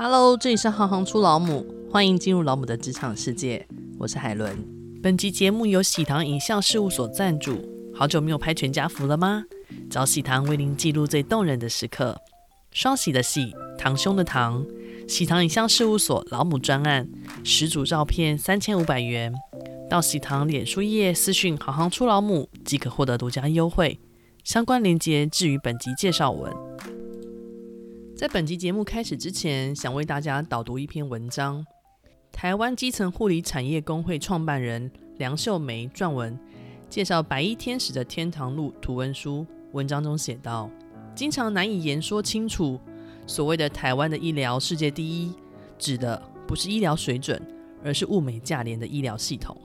Hello，这里是行行出老母，欢迎进入老母的职场世界。我是海伦。本集节目由喜糖影像事务所赞助。好久没有拍全家福了吗？找喜糖为您记录最动人的时刻。双喜的喜，堂兄的堂。喜糖影像事务所老母专案，十组照片三千五百元。到喜糖脸书页私讯“行行出老母”即可获得独家优惠。相关链接置于本集介绍文。在本集节目开始之前，想为大家导读一篇文章：台湾基层护理产业工会创办人梁秀梅撰文，介绍白衣天使的天堂路图文书。文章中写道：经常难以言说清楚，所谓的台湾的医疗世界第一，指的不是医疗水准，而是物美价廉的医疗系统。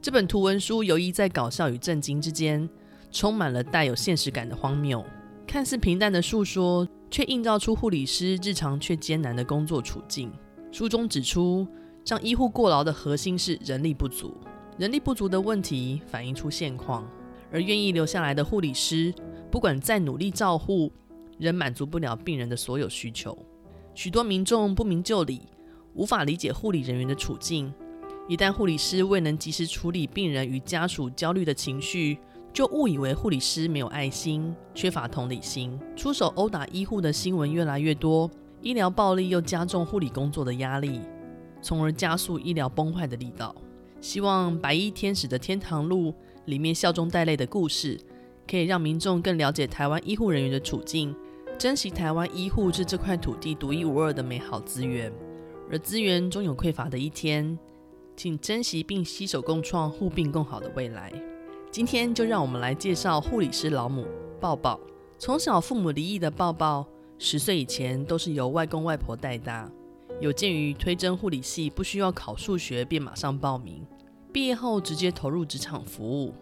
这本图文书游移在搞笑与震惊之间，充满了带有现实感的荒谬，看似平淡的述说。却映照出护理师日常却艰难的工作处境。书中指出，让医护过劳的核心是人力不足。人力不足的问题反映出现况，而愿意留下来的护理师，不管再努力照护，仍满足不了病人的所有需求。许多民众不明就里，无法理解护理人员的处境。一旦护理师未能及时处理病人与家属焦虑的情绪，就误以为护理师没有爱心，缺乏同理心，出手殴打医护的新闻越来越多，医疗暴力又加重护理工作的压力，从而加速医疗崩坏的力道。希望《白衣天使的天堂路》里面笑中带泪的故事，可以让民众更了解台湾医护人员的处境，珍惜台湾医护是这块土地独一无二的美好资源，而资源终有匮乏的一天，请珍惜并携手共创护病共好的未来。今天就让我们来介绍护理师老母抱抱。从小父母离异的抱抱，十岁以前都是由外公外婆带大。有鉴于推甄护理系不需要考数学，便马上报名。毕业后直接投入职场服务，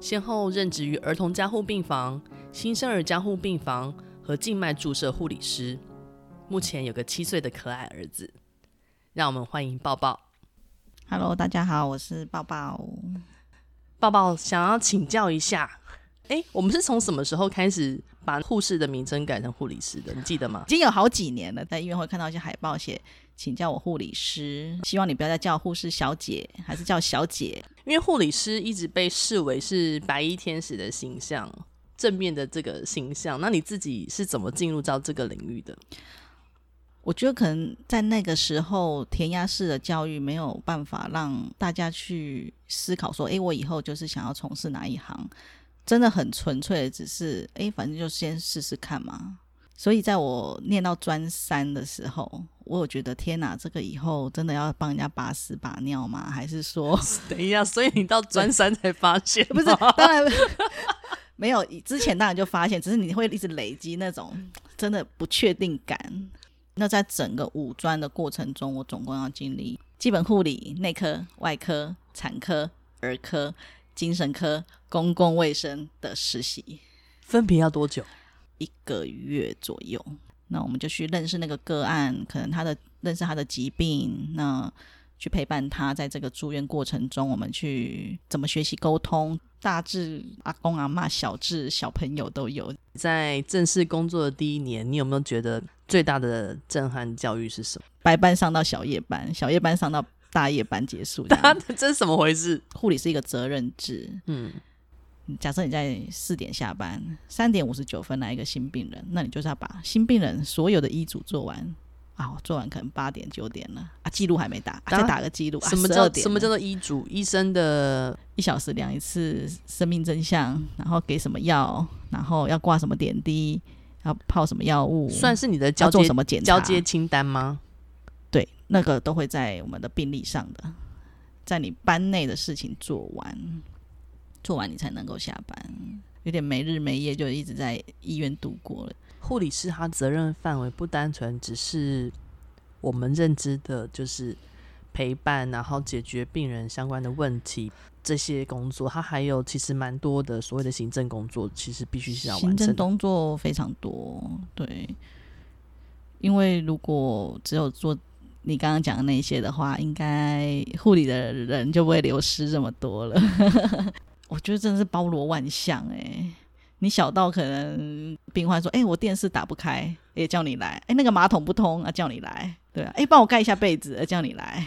先后任职于儿童加护病房、新生儿加护病房和静脉注射护理师。目前有个七岁的可爱儿子。让我们欢迎抱抱。Hello，大家好，我是抱抱。抱抱，想要请教一下，哎，我们是从什么时候开始把护士的名称改成护理师的？你记得吗？已经有好几年了，在医院会看到一些海报写，请叫我护理师，希望你不要再叫护士小姐，还是叫小姐，因为护理师一直被视为是白衣天使的形象，正面的这个形象。那你自己是怎么进入到这个领域的？我觉得可能在那个时候，填鸭式的教育没有办法让大家去思考说，诶，我以后就是想要从事哪一行，真的很纯粹的，只是诶，反正就先试试看嘛。所以在我念到专三的时候，我有觉得天哪，这个以后真的要帮人家把屎把尿吗？还是说，等一下，所以你到专三才发现？不是，当然 没有，之前当然就发现，只是你会一直累积那种真的不确定感。那在整个五专的过程中，我总共要经历基本护理、内科、外科、产科、儿科、精神科、公共卫生的实习，分别要多久？一个月左右。那我们就去认识那个个案，可能他的认识他的疾病，那去陪伴他在这个住院过程中，我们去怎么学习沟通。大至阿公阿骂，小至小朋友都有。在正式工作的第一年，你有没有觉得最大的震撼教育是什么？白班上到小夜班，小夜班上到大夜班结束，这是怎么回事？护理是一个责任制。嗯，假设你在四点下班，三点五十九分来一个新病人，那你就是要把新病人所有的医嘱做完。啊，做完可能八点九点了啊，记录还没打，啊、再打个记录。什么叫什么叫做医嘱？医生的一小时量一次生命真相，然后给什么药，然后要挂什么点滴，要泡什么药物，算是你的交接做什么检查？交接清单吗？对，那个都会在我们的病历上的，在你班内的事情做完，做完你才能够下班，有点没日没夜就一直在医院度过了。护理师他责任范围不单纯只是我们认知的，就是陪伴，然后解决病人相关的问题这些工作，他还有其实蛮多的所谓的行政工作，其实必须是要完成。行政工作非常多，对，因为如果只有做你刚刚讲的那些的话，应该护理的人就不会流失这么多了。我觉得真的是包罗万象，哎。你小到可能病患说：“哎、欸，我电视打不开，也叫你来。哎、欸，那个马桶不通啊，叫你来。对啊，哎、欸，帮我盖一下被子，叫你来。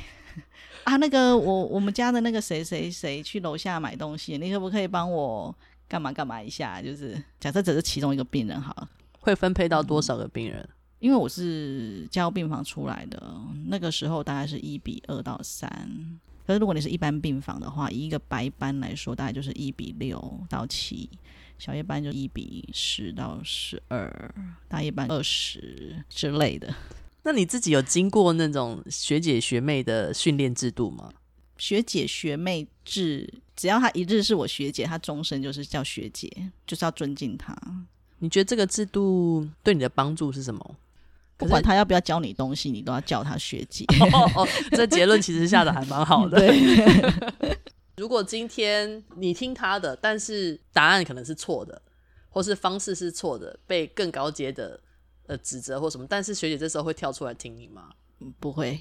啊，那个我我们家的那个谁谁谁去楼下买东西，你可不可以帮我干嘛干嘛一下？就是假设只是其中一个病人好了，会分配到多少个病人？嗯、因为我是加护病房出来的，那个时候大概是一比二到三。可是如果你是一般病房的话，以一个白班来说，大概就是一比六到七。小夜班就一比十到十二，大夜班二十之类的。那你自己有经过那种学姐学妹的训练制度吗？学姐学妹制，只要她一日是我学姐，她终身就是叫学姐，就是要尊敬她。你觉得这个制度对你的帮助是什么？不管她要不要教你东西，你都要叫她学姐。哦哦，这结论其实下的还蛮好的。对。如果今天你听他的，但是答案可能是错的，或是方式是错的，被更高阶的呃指责或什么，但是学姐这时候会跳出来听你吗？不会，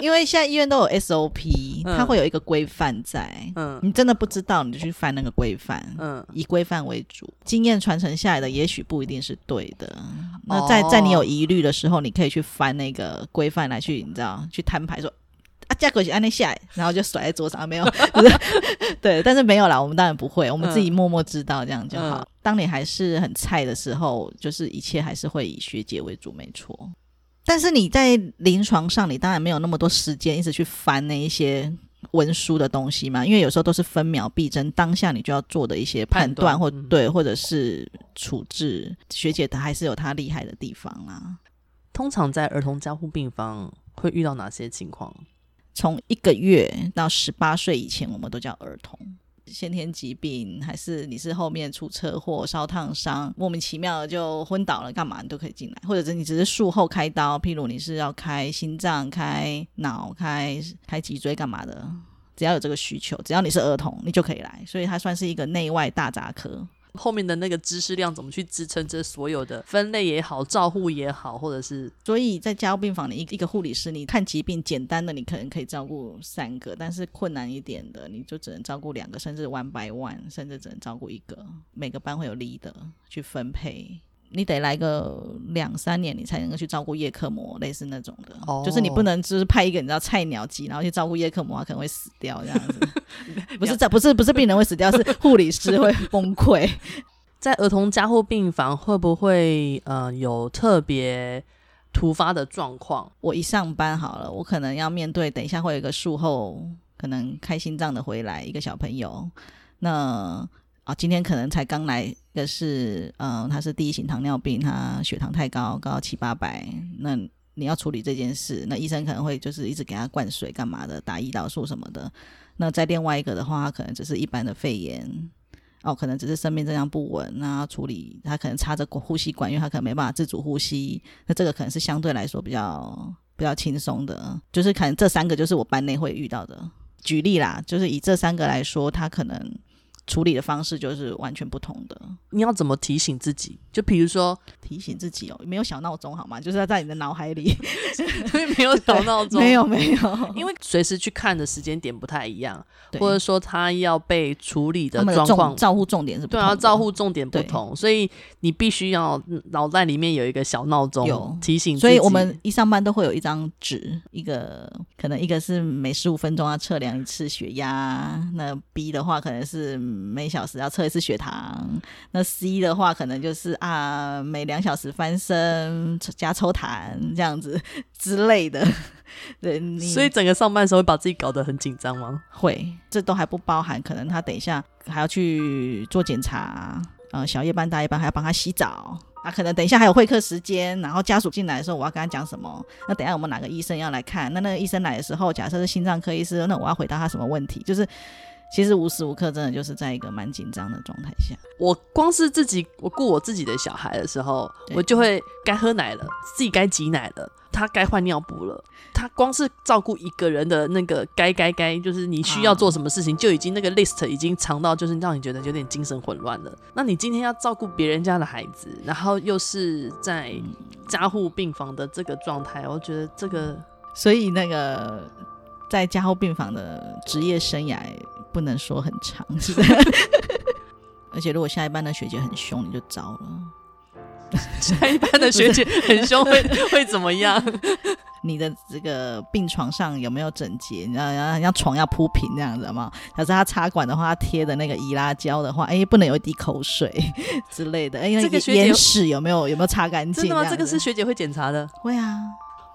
因为现在医院都有 SOP，它会有一个规范在。嗯，你真的不知道，你就去翻那个规范。嗯，以规范为主，经验传承下来的也许不一定是对的。那在在你有疑虑的时候，你可以去翻那个规范来去，你知道，去摊牌说。啊，价格是按那下来，然后就甩在桌上，没有，对，但是没有啦，我们当然不会，我们自己默默知道这样就好。嗯、当你还是很菜的时候，就是一切还是会以学姐为主，没错。但是你在临床上，你当然没有那么多时间一直去翻那一些文书的东西嘛，因为有时候都是分秒必争，当下你就要做的一些判断或对，或者是处置。学姐她还是有她厉害的地方啦。通常在儿童加护病房会遇到哪些情况？从一个月到十八岁以前，我们都叫儿童。先天疾病，还是你是后面出车祸、烧烫伤，莫名其妙的就昏倒了，干嘛你都可以进来。或者是你只是术后开刀，譬如你是要开心脏、开脑、开开脊椎干嘛的，只要有这个需求，只要你是儿童，你就可以来。所以它算是一个内外大杂科。后面的那个知识量怎么去支撑这所有的分类也好，照护也好，或者是，所以在加护病房里一一个护理师，你看疾病简单的，你可能可以照顾三个，但是困难一点的，你就只能照顾两个，甚至 one by one，甚至只能照顾一个。每个班会有 leader 去分配。你得来个两三年，你才能够去照顾叶克膜，类似那种的。哦，就是你不能就是派一个你知道菜鸟级，然后去照顾叶克膜，他可能会死掉这样子。不是这不是不是病人会死掉，是 护理师会崩溃。在儿童加护病房会不会呃有特别突发的状况？我一上班好了，我可能要面对，等一下会有一个术后可能开心脏的回来一个小朋友，那。啊，今天可能才刚来一个是，嗯、他是第一型糖尿病，他血糖太高，高七八百。那你要处理这件事，那医生可能会就是一直给他灌水干嘛的，打胰岛素什么的。那在另外一个的话，他可能只是一般的肺炎，哦，可能只是生命征象不稳，那要处理他可能插着呼吸管，因为他可能没办法自主呼吸。那这个可能是相对来说比较比较轻松的，就是可能这三个就是我班内会遇到的。举例啦，就是以这三个来说，他可能。处理的方式就是完全不同的。你要怎么提醒自己？就比如说提醒自己哦，没有小闹钟好吗？就是要在你的脑海里，所 以没有小闹钟，没有没有，因为随时去看的时间点不太一样，或者说他要被处理的状况，照护重点是不同对啊，照护重点不同，所以你必须要脑袋里面有一个小闹钟，有提醒。所以我们一上班都会有一张纸，一个可能一个是每十五分钟要测量一次血压，那 B 的话可能是。每小时要测一次血糖，那 C 的话可能就是啊，每两小时翻身加抽痰这样子之类的。对，所以整个上班的时候会把自己搞得很紧张吗？会，这都还不包含可能他等一下还要去做检查，呃，小夜班、大夜班还要帮他洗澡，啊可能等一下还有会客时间，然后家属进来的时候我要跟他讲什么？那等一下我们哪个医生要来看？那那个医生来的时候，假设是心脏科医师，那我要回答他什么问题？就是。其实无时无刻真的就是在一个蛮紧张的状态下。我光是自己我顾我自己的小孩的时候，我就会该喝奶了，自己该挤奶了，他该换尿布了。他光是照顾一个人的那个该该该，就是你需要做什么事情，就已经那个 list 已经长到就是让你觉得有点精神混乱了。那你今天要照顾别人家的孩子，然后又是在加护病房的这个状态，我觉得这个，所以那个在加护病房的职业生涯。不能说很长，是的。而且如果下一班的学姐很凶，你就糟了。下一班的学姐 很凶，会会怎么样？你的这个病床上有没有整洁？你知道，要要床要铺平这样子吗？假设他插管的话，贴的那个易拉胶的话，哎，不能有一滴口水 之类的。哎，那个眼屎有没有有没有擦干净？真的吗？这个是学姐会检查的。会啊。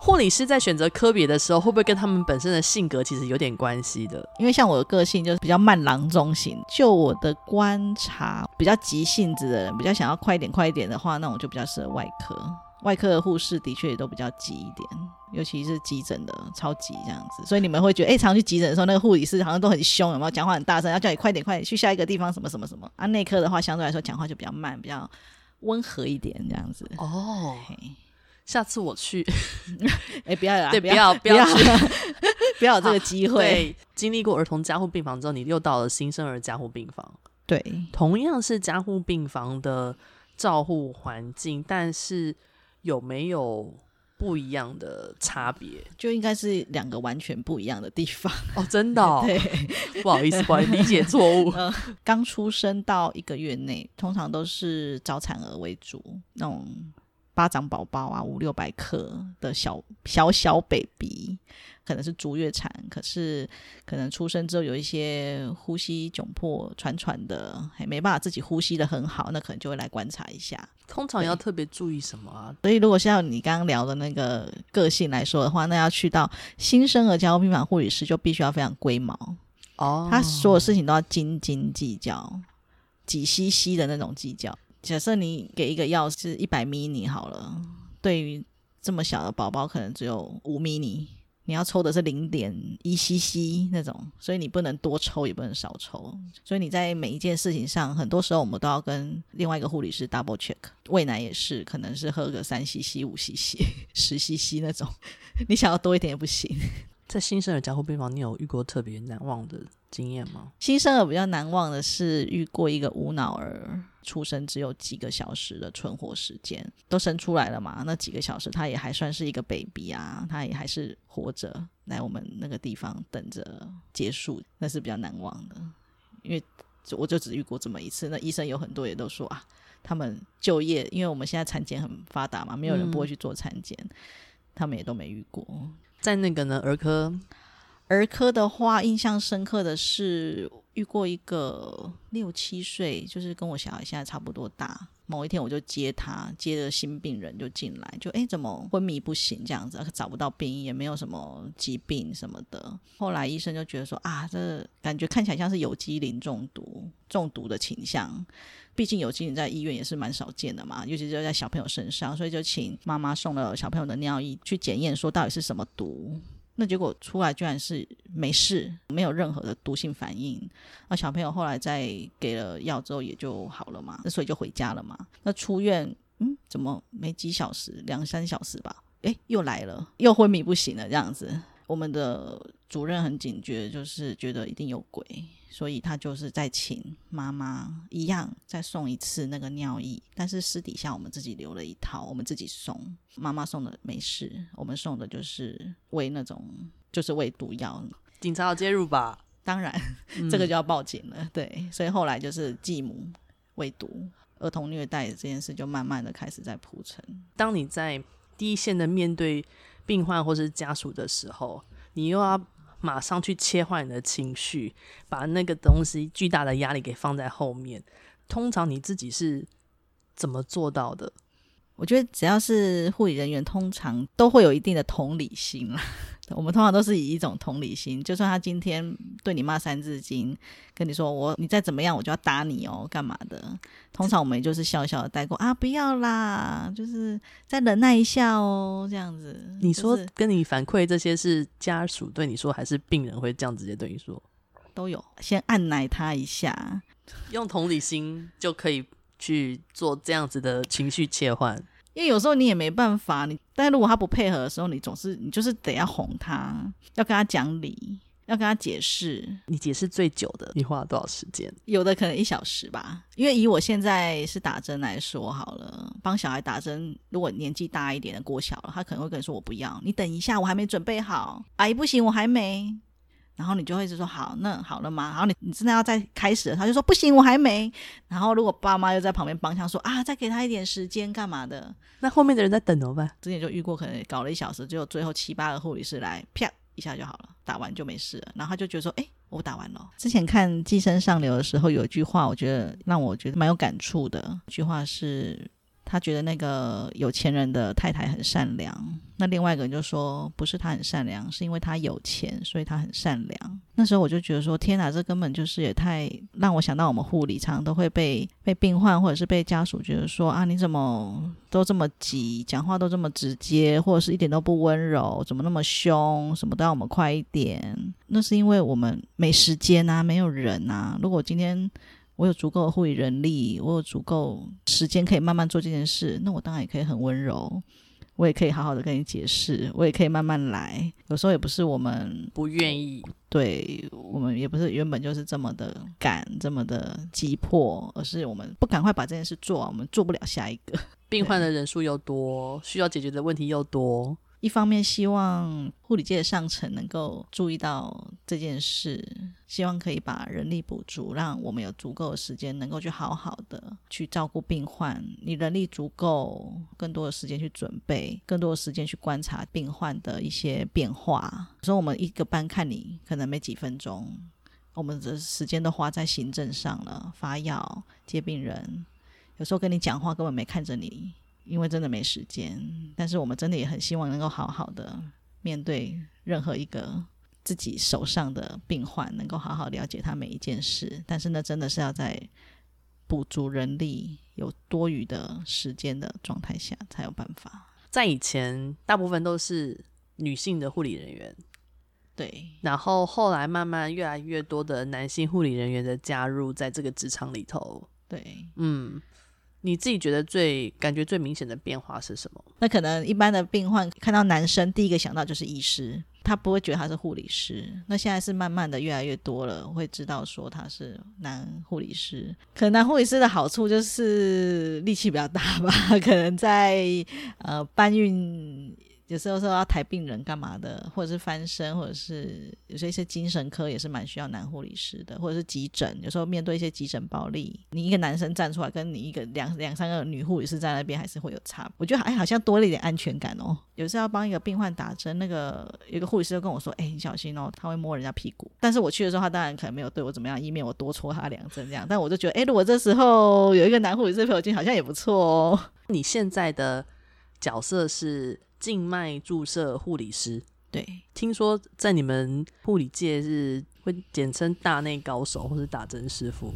护理师在选择科别的时候，会不会跟他们本身的性格其实有点关系的？因为像我的个性就是比较慢郎中型，就我的观察，比较急性子的人，比较想要快一点、快一点的话，那我就比较适合外科。外科的护士的确也都比较急一点，尤其是急诊的超急这样子。所以你们会觉得，哎、欸，常去急诊的时候，那个护理师好像都很凶，有没有？讲话很大声，要叫你快点、快点去下一个地方，什么什么什么。啊，内科的话，相对来说讲话就比较慢，比较温和一点这样子。哦。下次我去，哎、欸，不要啦，对，不要，不要，不要，不要有这个机会。对，经历过儿童加护病房之后，你又到了新生儿加护病房。对，同样是加护病房的照护环境，但是有没有不一样的差别？就应该是两个完全不一样的地方哦，真的、哦。对，不好意思，不好意思，理解错误。刚、呃、出生到一个月内，通常都是早产儿为主，那种。巴掌宝宝啊，五六百克的小小小 baby，可能是足月产，可是可能出生之后有一些呼吸窘迫、喘喘的，还没办法自己呼吸的很好，那可能就会来观察一下。通常要特别注意什么啊？所以如果像你刚刚聊的那个个性来说的话，那要去到新生儿加护病房护理师就必须要非常龟毛哦，他所有事情都要斤斤计较，几 cc 的那种计较。假设你给一个药是一百 mini 好了，对于这么小的宝宝可能只有五 mini，你要抽的是零点一 cc 那种，所以你不能多抽也不能少抽，所以你在每一件事情上，很多时候我们都要跟另外一个护理师 double check。喂奶也是，可能是喝个三 cc、五 cc、十 cc 那种，你想要多一点也不行。在新生儿加护病房，你有遇过特别难忘的经验吗？新生儿比较难忘的是遇过一个无脑儿，出生只有几个小时的存活时间，都生出来了嘛？那几个小时他也还算是一个 baby 啊，他也还是活着，来我们那个地方等着结束，那是比较难忘的。因为我就只遇过这么一次，那医生有很多也都说啊，他们就业，因为我们现在产检很发达嘛，没有人不会去做产检，他们也都没遇过。在那个呢，儿科，儿科的话，印象深刻的是遇过一个六七岁，就是跟我小孩现在差不多大。某一天我就接他，接着新病人就进来，就诶怎么昏迷不醒这样子，找不到病因，也没有什么疾病什么的。后来医生就觉得说啊，这感觉看起来像是有机磷中毒，中毒的倾向。毕竟有机磷在医院也是蛮少见的嘛，尤其是在小朋友身上，所以就请妈妈送了小朋友的尿液去检验，说到底是什么毒。那结果出来居然是没事，没有任何的毒性反应。那小朋友后来在给了药之后也就好了嘛，那所以就回家了嘛。那出院，嗯，怎么没几小时，两三小时吧？诶，又来了，又昏迷不醒了这样子。我们的主任很警觉，就是觉得一定有鬼。所以他就是在请妈妈一样再送一次那个尿液，但是私底下我们自己留了一套，我们自己送。妈妈送的没事，我们送的就是喂那种就是喂毒药。警察要介入吧？当然，这个就要报警了。嗯、对，所以后来就是继母喂毒，儿童虐待这件事就慢慢的开始在铺陈。当你在第一线的面对病患或是家属的时候，你又要。马上去切换你的情绪，把那个东西巨大的压力给放在后面。通常你自己是怎么做到的？我觉得只要是护理人员，通常都会有一定的同理心。我们通常都是以一种同理心，就算他今天对你骂三字经，跟你说我你再怎么样，我就要打你哦，干嘛的？通常我们也就是笑笑的带过啊，不要啦，就是再忍耐一下哦，这样子。你说跟你反馈这些是家属对你说，还是病人会这样直接对你说？都有，先按奶他一下，用同理心就可以去做这样子的情绪切换。因为有时候你也没办法，你但是如果他不配合的时候，你总是你就是得要哄他，要跟他讲理，要跟他解释。你解释最久的，你花了多少时间？有的可能一小时吧。因为以我现在是打针来说好了，帮小孩打针，如果年纪大一点的过小了，他可能会跟你说我不要，你等一下，我还没准备好。阿姨不行，我还没。然后你就会一直说好，那好了吗？然后你你真的要再开始了，他就说不行，我还没。然后如果爸妈又在旁边帮腔说啊，再给他一点时间干嘛的？那后面的人在等怎么办？之前就遇过，可能搞了一小时，只有最后七八个护理师来，啪一下就好了，打完就没事了。然后他就觉得说，哎，我打完了。之前看《寄生上流》的时候，有一句话，我觉得让我觉得蛮有感触的。一句话是。他觉得那个有钱人的太太很善良，那另外一个人就说不是他很善良，是因为他有钱，所以他很善良。那时候我就觉得说，天哪，这根本就是也太让我想到我们护理常都会被被病患或者是被家属觉得说啊，你怎么都这么急，讲话都这么直接，或者是一点都不温柔，怎么那么凶，什么都要我们快一点。那是因为我们没时间啊，没有人啊。如果今天。我有足够的护理人力，我有足够时间可以慢慢做这件事，那我当然也可以很温柔，我也可以好好的跟你解释，我也可以慢慢来。有时候也不是我们不愿意，对，我们也不是原本就是这么的赶，这么的急迫，而是我们不赶快把这件事做完，我们做不了下一个。病患的人数又多，需要解决的问题又多。一方面希望护理界的上层能够注意到这件事，希望可以把人力补足，让我们有足够的时间能够去好好的去照顾病患。你人力足够，更多的时间去准备，更多的时间去观察病患的一些变化。所以我们一个班看你可能没几分钟，我们的时间都花在行政上了，发药、接病人，有时候跟你讲话根本没看着你。因为真的没时间，但是我们真的也很希望能够好好的面对任何一个自己手上的病患，能够好好了解他每一件事。但是呢，真的是要在补足人力有多余的时间的状态下才有办法。在以前，大部分都是女性的护理人员，对。然后后来慢慢越来越多的男性护理人员的加入，在这个职场里头，对，嗯。你自己觉得最感觉最明显的变化是什么？那可能一般的病患看到男生，第一个想到就是医师，他不会觉得他是护理师。那现在是慢慢的越来越多了，会知道说他是男护理师。可能男护理师的好处就是力气比较大吧，可能在呃搬运。有时候说要抬病人干嘛的，或者是翻身，或者是有些一些精神科也是蛮需要男护理师的，或者是急诊，有时候面对一些急诊暴力，你一个男生站出来，跟你一个两 两三个女护理师在那边，还是会有差。我觉得哎，好像多了一点安全感哦。有时候要帮一个病患打针，那个有一个护理师就跟我说：“哎，你小心哦，他会摸人家屁股。”但是我去的时候，他当然可能没有对我怎么样，以免我多戳他两针这样。但我就觉得，哎，如果这时候有一个男护理师陪我进，好像也不错哦。你现在的角色是？静脉注射护理师，对，听说在你们护理界是会简称大内高手或是打针师傅，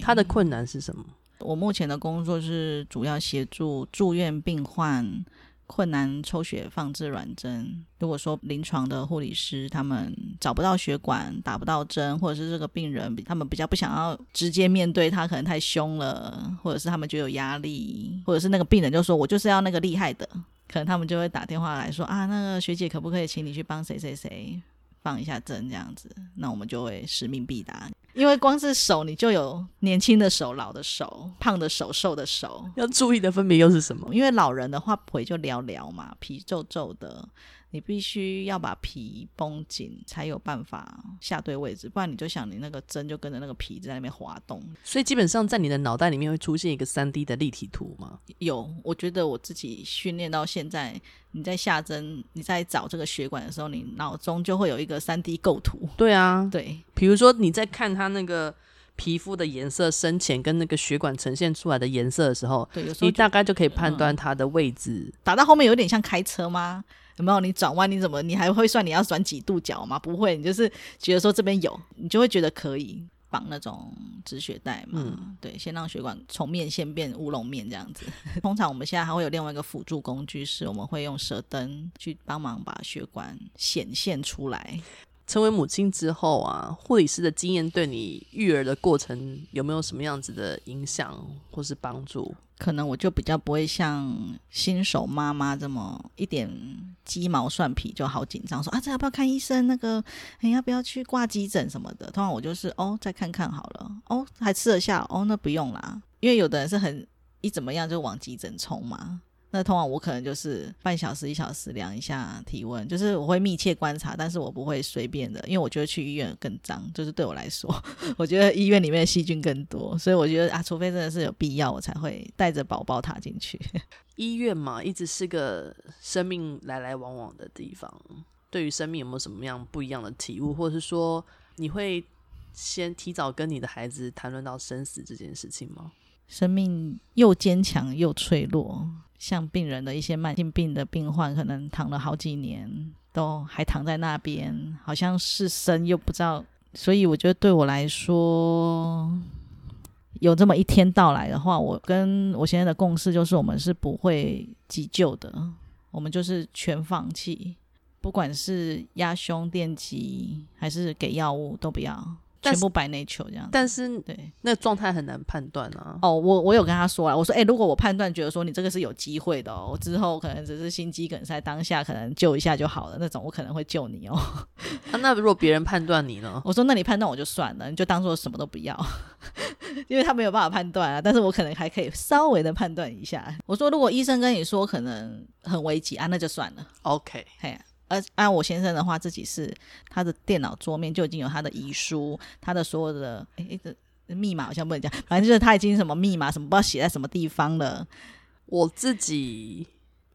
他的困难是什么？我目前的工作是主要协助住院病患困难抽血放置软针。如果说临床的护理师他们找不到血管打不到针，或者是这个病人他们比较不想要直接面对他，可能太凶了，或者是他们觉得有压力，或者是那个病人就说我就是要那个厉害的。可能他们就会打电话来说啊，那个学姐可不可以请你去帮谁谁谁放一下针这样子？那我们就会使命必达。因为光是手，你就有年轻的手、老的手、胖的手、瘦的手，要注意的分别又是什么？因为老人的话腿就寥寥嘛，皮皱皱的。你必须要把皮绷紧，才有办法下对位置，不然你就想你那个针就跟着那个皮在那边滑动。所以基本上在你的脑袋里面会出现一个三 D 的立体图吗？有，我觉得我自己训练到现在，你在下针、你在找这个血管的时候，你脑中就会有一个三 D 构图。对啊，对，比如说你在看它那个皮肤的颜色深浅跟那个血管呈现出来的颜色的时候，对，有时候你大概就可以判断它的位置。嗯，打到后面有点像开车吗？有没有？你转弯你怎么？你还会算你要转几度角吗？不会，你就是觉得说这边有，你就会觉得可以绑那种止血带嘛。嗯，对，先让血管从面线变乌龙面这样子。通常我们现在还会有另外一个辅助工具，是我们会用舌灯去帮忙把血管显现出来。成为母亲之后啊，护理师的经验对你育儿的过程有没有什么样子的影响或是帮助？可能我就比较不会像新手妈妈这么一点鸡毛蒜皮就好紧张，说啊，这要不要看医生？那个你要不要去挂急诊什么的？通常我就是哦，再看看好了。哦，还吃得下？哦，那不用啦。因为有的人是很一怎么样就往急诊冲嘛。那通常我可能就是半小时一小时量一下体温，就是我会密切观察，但是我不会随便的，因为我觉得去医院更脏，就是对我来说，我觉得医院里面的细菌更多，所以我觉得啊，除非真的是有必要，我才会带着宝宝踏进去。医院嘛，一直是个生命来来往往的地方。对于生命有没有什么样不一样的体悟，或者是说你会先提早跟你的孩子谈论到生死这件事情吗？生命又坚强又脆弱，像病人的一些慢性病的病患，可能躺了好几年，都还躺在那边，好像是生又不知道。所以我觉得对我来说，有这么一天到来的话，我跟我现在的共识就是，我们是不会急救的，我们就是全放弃，不管是压胸电击还是给药物都不要。全部白内球这样，但是对那状态很难判断啊。哦，我我有跟他说了，我说，哎、欸，如果我判断觉得说你这个是有机会的哦，我之后可能只是心肌梗塞，当下可能救一下就好了那种，我可能会救你哦。啊、那如果别人判断你呢？我说，那你判断我就算了，你就当做什么都不要，因为他没有办法判断啊。但是我可能还可以稍微的判断一下。我说，如果医生跟你说可能很危急啊，那就算了。OK，嘿。而按我先生的话，自己是他的电脑桌面就已经有他的遗书，他的所有的诶，这密码好像不能讲，反正就是他已经什么密码什么不知道写在什么地方了。我自己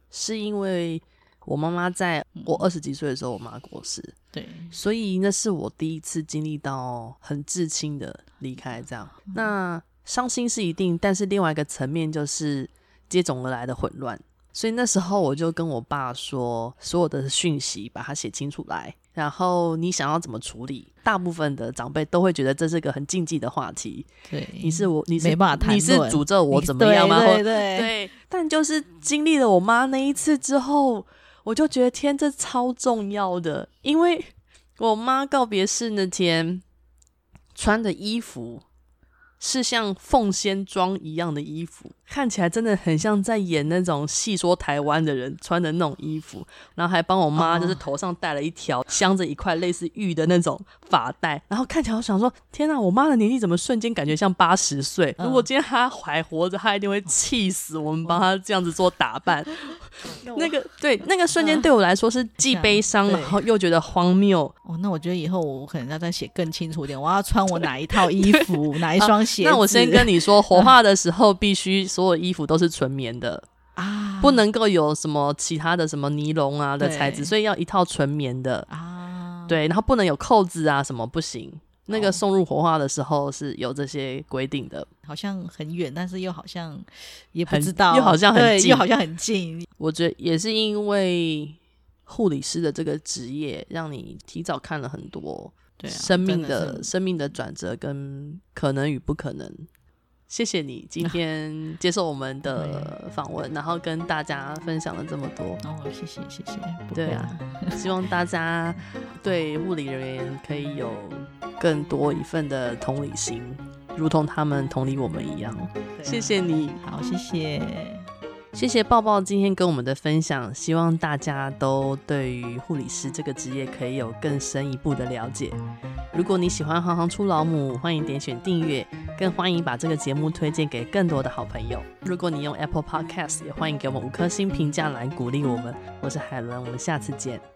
是因为我妈妈在我二十几岁的时候，我妈过世，对，所以那是我第一次经历到很至亲的离开，这样。那伤心是一定，但是另外一个层面就是接踵而来的混乱。所以那时候我就跟我爸说，所有的讯息把它写清楚来，然后你想要怎么处理？大部分的长辈都会觉得这是个很禁忌的话题。对，你是我，你是没办法谈论，你是诅咒我怎么样吗？对对对，对。但就是经历了我妈那一次之后，我就觉得天，这超重要的，因为我妈告别式那天穿的衣服。是像凤仙装一样的衣服，看起来真的很像在演那种戏说台湾的人穿的那种衣服，然后还帮我妈就是头上戴了一条镶着一块类似玉的那种发带，然后看起来我想说，天哪，我妈的年纪怎么瞬间感觉像八十岁？如果今天她还活着，她一定会气死我们帮她这样子做打扮。那个对，那个瞬间对我来说是既悲伤，然后又觉得荒谬。哦，那我觉得以后我可能要再写更清楚点，我要穿我哪一套衣服，哪一双鞋子。那我先跟你说，火化的时候必须所有衣服都是纯棉的啊，不能够有什么其他的什么尼龙啊的材质，所以要一套纯棉的啊。对，然后不能有扣子啊什么不行。那个送入火化的时候是有这些规定的，好像很远，但是又好像也不知道，又好像很近，又好像很近。我觉得也是因为护理师的这个职业，让你提早看了很多生命的、的生命的转折跟可能与不可能。谢谢你今 天接受我们的访问，然后跟大家分享了这么多。哦，谢谢谢谢。对啊，希望大家对护理人员可以有更多一份的同理心，如同他们同理我们一样。啊、谢谢你，好，谢谢，谢谢抱抱今天跟我们的分享。希望大家都对于护理师这个职业可以有更深一步的了解。如果你喜欢行行出老母，欢迎点选订阅，更欢迎把这个节目推荐给更多的好朋友。如果你用 Apple Podcast，也欢迎给我们五颗星评价来鼓励我们。我是海伦，我们下次见。